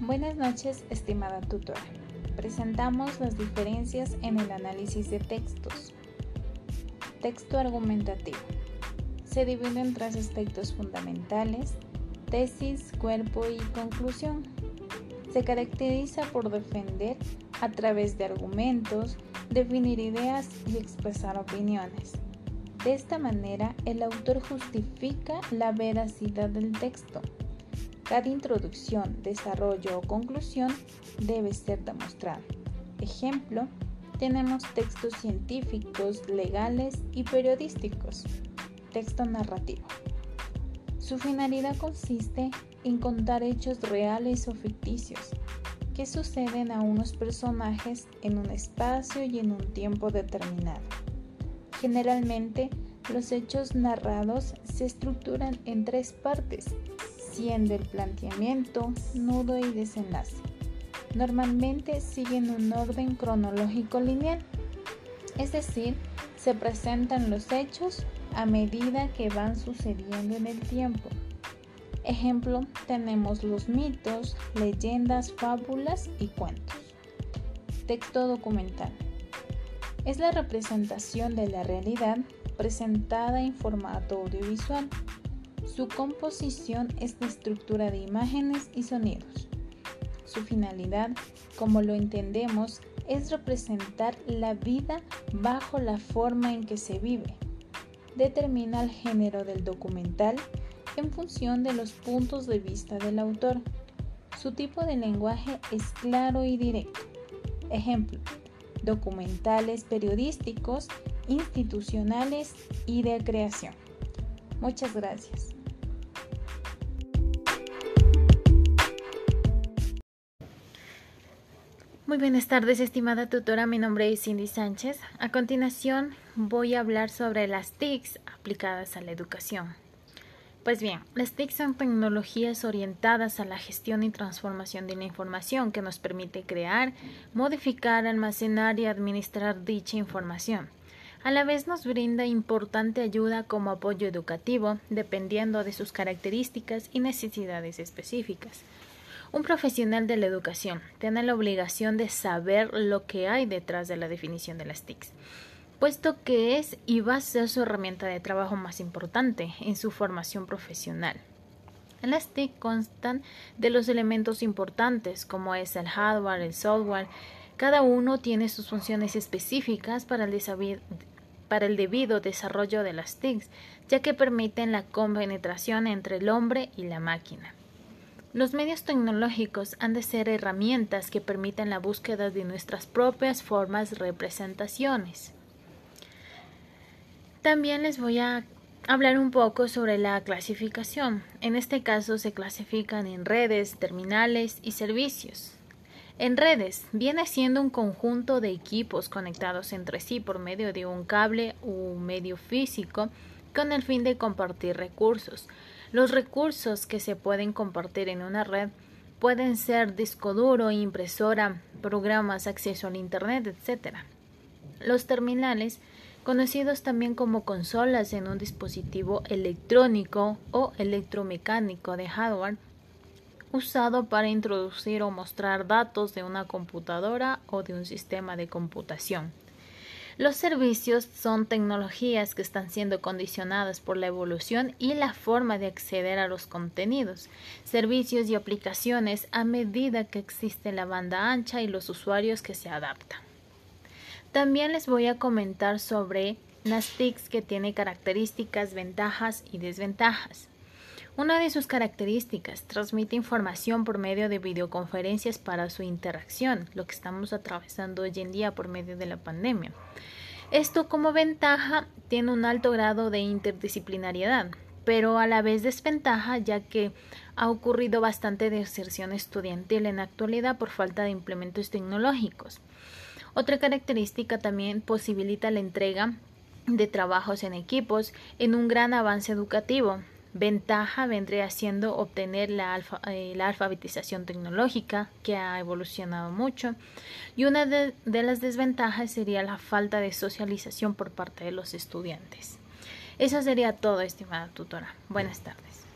Buenas noches, estimada tutora. Presentamos las diferencias en el análisis de textos. Texto argumentativo. Se divide en tres aspectos fundamentales, tesis, cuerpo y conclusión. Se caracteriza por defender a través de argumentos, definir ideas y expresar opiniones. De esta manera, el autor justifica la veracidad del texto cada introducción, desarrollo o conclusión debe ser demostrada. Ejemplo, tenemos textos científicos, legales y periodísticos. Texto narrativo. Su finalidad consiste en contar hechos reales o ficticios que suceden a unos personajes en un espacio y en un tiempo determinado. Generalmente, los hechos narrados se estructuran en tres partes siendo el planteamiento, nudo y desenlace. Normalmente siguen un orden cronológico lineal, es decir, se presentan los hechos a medida que van sucediendo en el tiempo. Ejemplo, tenemos los mitos, leyendas, fábulas y cuentos. Texto documental. Es la representación de la realidad presentada en formato audiovisual su composición es la estructura de imágenes y sonidos. Su finalidad, como lo entendemos, es representar la vida bajo la forma en que se vive. Determina el género del documental en función de los puntos de vista del autor. Su tipo de lenguaje es claro y directo. Ejemplo, documentales periodísticos, institucionales y de creación. Muchas gracias. Muy buenas tardes, estimada tutora. Mi nombre es Cindy Sánchez. A continuación voy a hablar sobre las TICs aplicadas a la educación. Pues bien, las TIC son tecnologías orientadas a la gestión y transformación de la información que nos permite crear, modificar, almacenar y administrar dicha información. A la vez nos brinda importante ayuda como apoyo educativo, dependiendo de sus características y necesidades específicas. Un profesional de la educación tiene la obligación de saber lo que hay detrás de la definición de las TICs, puesto que es y va a ser su herramienta de trabajo más importante en su formación profesional. Las TIC constan de los elementos importantes como es el hardware, el software. Cada uno tiene sus funciones específicas para el, para el debido desarrollo de las TICs, ya que permiten la compenetración entre el hombre y la máquina. Los medios tecnológicos han de ser herramientas que permitan la búsqueda de nuestras propias formas representaciones. También les voy a hablar un poco sobre la clasificación. En este caso se clasifican en redes, terminales y servicios. En redes viene siendo un conjunto de equipos conectados entre sí por medio de un cable u medio físico con el fin de compartir recursos. Los recursos que se pueden compartir en una red pueden ser disco duro, impresora, programas, acceso al Internet, etc. Los terminales, conocidos también como consolas en un dispositivo electrónico o electromecánico de hardware, usado para introducir o mostrar datos de una computadora o de un sistema de computación. Los servicios son tecnologías que están siendo condicionadas por la evolución y la forma de acceder a los contenidos, servicios y aplicaciones a medida que existe la banda ancha y los usuarios que se adaptan. También les voy a comentar sobre las TICs que tienen características, ventajas y desventajas. Una de sus características transmite información por medio de videoconferencias para su interacción, lo que estamos atravesando hoy en día por medio de la pandemia. Esto como ventaja tiene un alto grado de interdisciplinariedad, pero a la vez desventaja ya que ha ocurrido bastante deserción estudiantil en la actualidad por falta de implementos tecnológicos. Otra característica también posibilita la entrega de trabajos en equipos en un gran avance educativo, ventaja vendría siendo obtener la, eh, la, alfabetización tecnológica, que ha evolucionado mucho, y una de, de las desventajas sería la falta de socialización por parte de los estudiantes. Eso sería todo, estimada tutora. Buenas tardes.